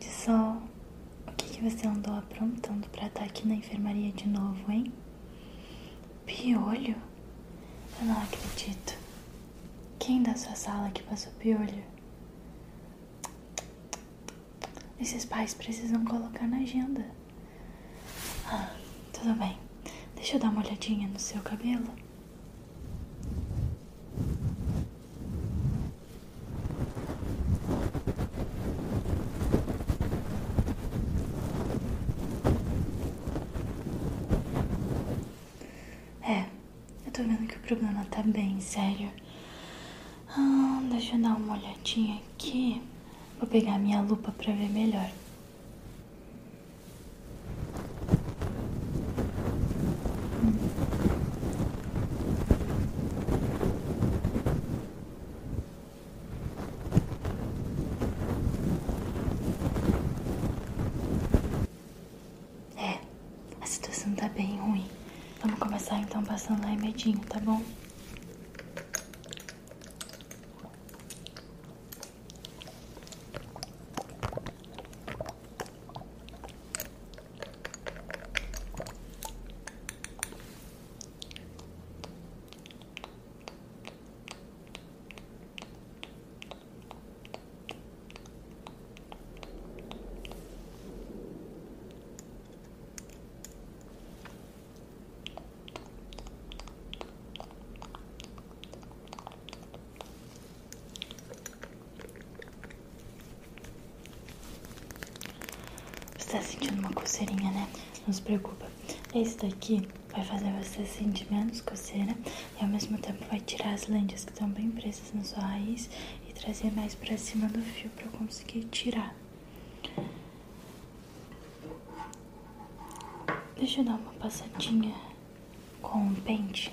de sol. O que, que você andou aprontando pra estar aqui na enfermaria de novo, hein? Piolho? Eu não acredito. Quem da sua sala que passou piolho? Esses pais precisam colocar na agenda. Ah, tudo bem. Deixa eu dar uma olhadinha no seu cabelo. É, eu tô vendo que o problema tá bem sério. Ah, deixa eu dar uma olhadinha aqui. Vou pegar minha lupa pra ver melhor. É, a situação tá bem ruim. Vamos começar então passando remedinho, tá bom? Tá sentindo uma coceirinha, né? Não se preocupa. Esse daqui vai fazer você sentir menos coceira e ao mesmo tempo vai tirar as lentes que estão bem presas na sua raiz e trazer mais pra cima do fio pra eu conseguir tirar. Deixa eu dar uma passadinha com um pente.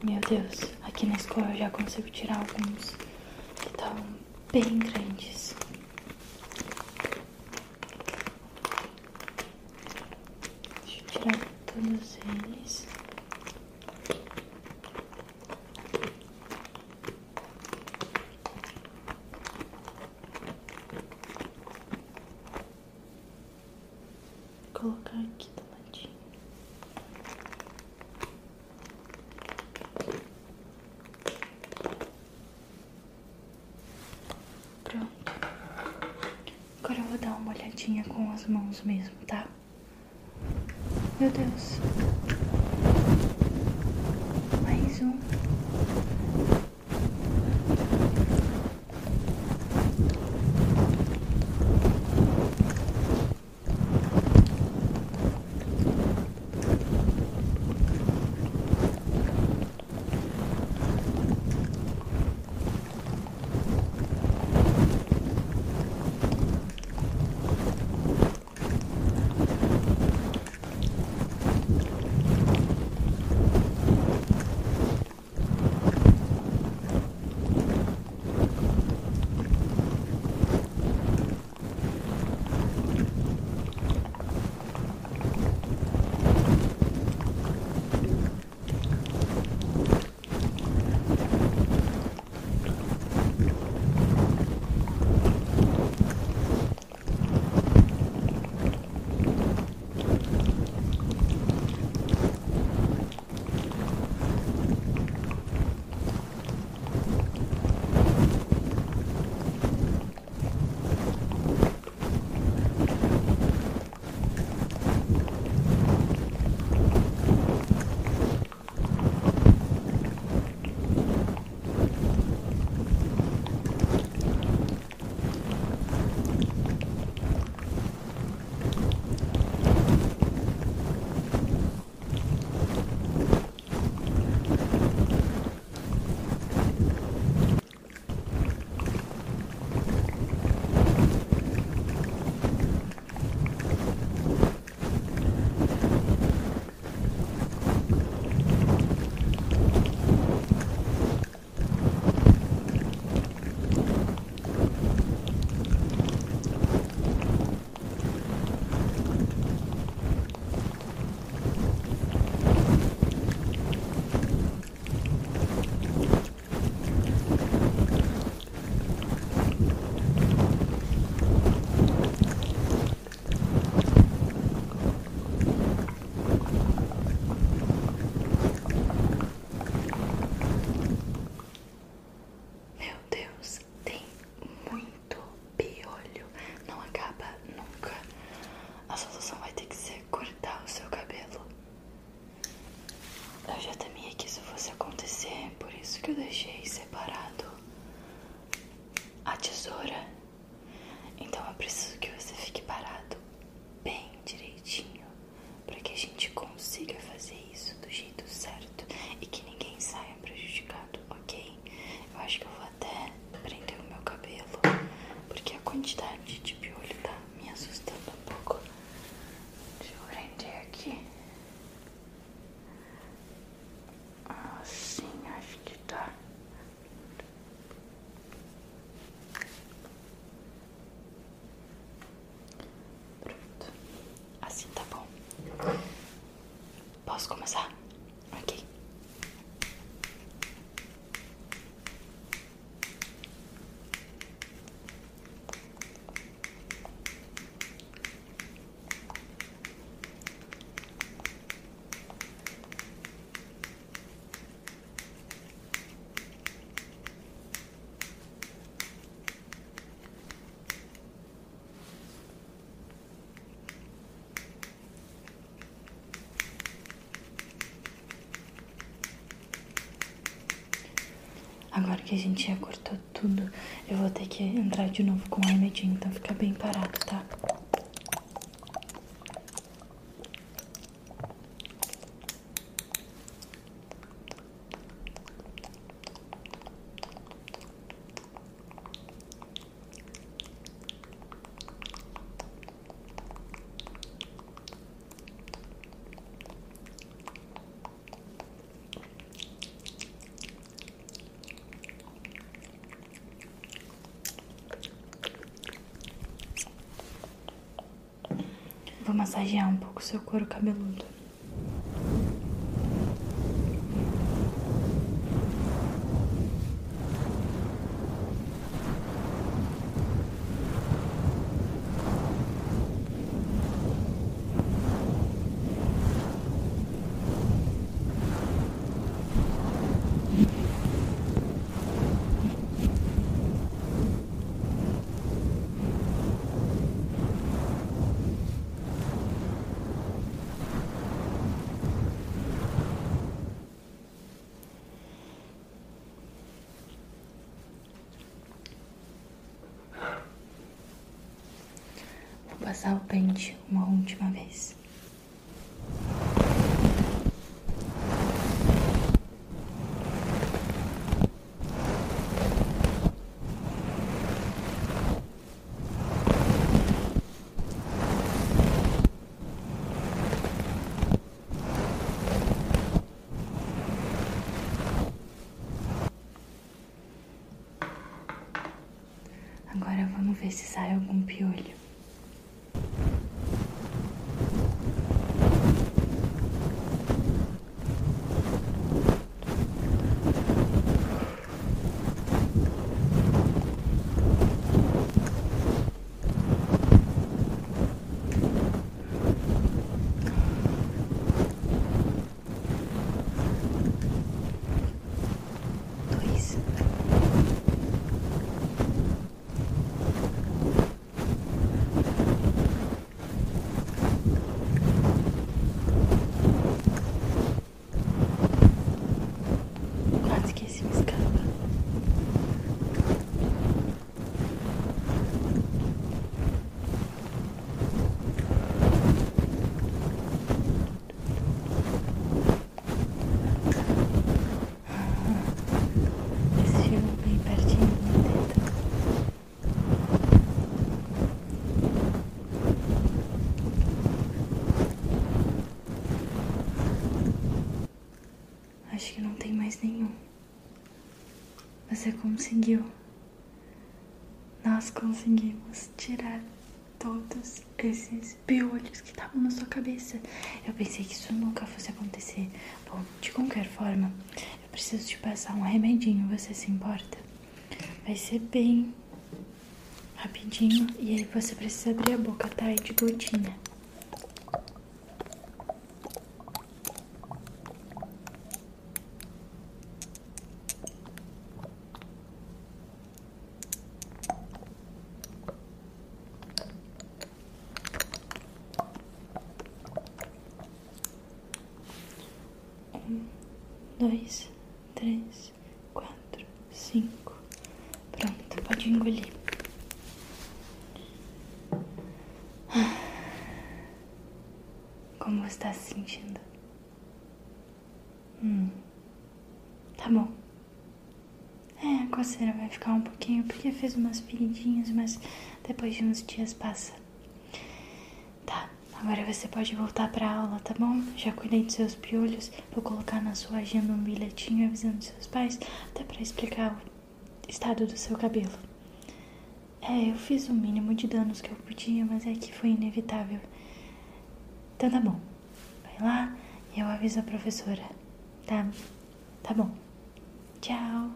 Meu Deus, aqui na escola eu já consigo tirar alguns que estavam bem grandes. Deixa eu tirar todos eles. Vou colocar aqui do ladinho. Pronto. Agora eu vou dar uma olhadinha com as mãos mesmo, tá? Meu Deus. Agora que a gente já cortou tudo, eu vou ter que entrar de novo com o remedinho, então fica bem parado, tá? Vou massagear um pouco seu couro cabeludo. Passar o pente uma última vez. Agora vamos ver se sai algum piolho. Dois. Quase que esse me escapa. Esse chegou bem pertinho do meu dedo. Acho que não tem mais nenhum. Você conseguiu. Nós conseguimos tirar todos esses piolhos que estavam na sua cabeça. Eu pensei que isso nunca fosse acontecer. Bom, de qualquer forma, eu preciso te passar um remedinho. Você se importa? Vai ser bem rapidinho. E aí você precisa abrir a boca, tá? É de gotinha. Um, dois, três, quatro, cinco. Pronto, pode engolir. Como você está se sentindo? Hum, tá bom. É, a coceira vai ficar um pouquinho porque fez umas feridinhas, mas depois de uns dias passa. Agora você pode voltar pra aula, tá bom? Já cuidei dos seus piolhos. Vou colocar na sua agenda um bilhetinho avisando seus pais, até pra explicar o estado do seu cabelo. É, eu fiz o mínimo de danos que eu podia, mas é que foi inevitável. Então tá bom. Vai lá e eu aviso a professora. Tá? Tá bom. Tchau.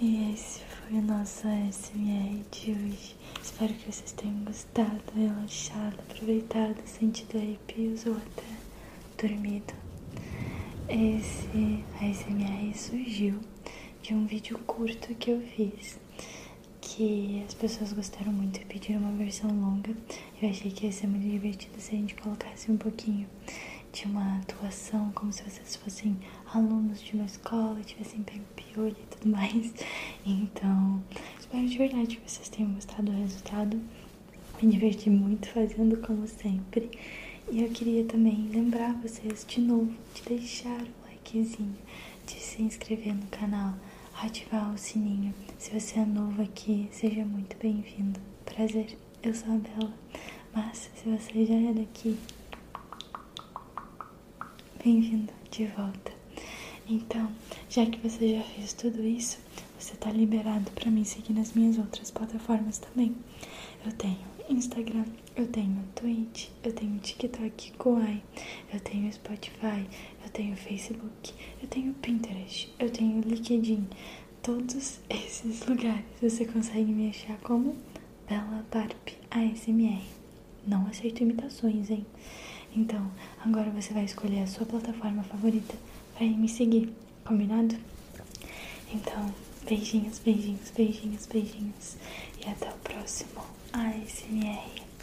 E esse foi o nosso SMR de hoje. Espero que vocês tenham gostado, relaxado, aproveitado, sentido arrepios ou até dormido. Esse ASMR surgiu de um vídeo curto que eu fiz que as pessoas gostaram muito e pediram uma versão longa. Eu achei que ia ser muito divertido se a gente colocasse um pouquinho de uma atuação, como se vocês fossem alunos de uma escola, tivessem pego piolho e tudo mais. Então, espero de verdade que vocês tenham gostado do resultado. Me diverti muito fazendo, como sempre. E eu queria também lembrar vocês de novo de deixar o likezinho, de se inscrever no canal, ativar o sininho. Se você é novo aqui, seja muito bem-vindo. Prazer, eu sou a Bela. Mas se você já é daqui, bem-vindo de volta. Então, já que você já fez tudo isso, você tá liberado para me seguir nas minhas outras plataformas também. Eu tenho Instagram, eu tenho Twitch, eu tenho TikTok, Kawaii, eu tenho Spotify, eu tenho Facebook, eu tenho Pinterest, eu tenho LinkedIn. Todos esses lugares você consegue me achar como Bela Barbie ASMR. Não aceito imitações, hein? Então, agora você vai escolher a sua plataforma favorita para me seguir, combinado? Então, beijinhos, beijinhos, beijinhos, beijinhos e até o próximo ASMR.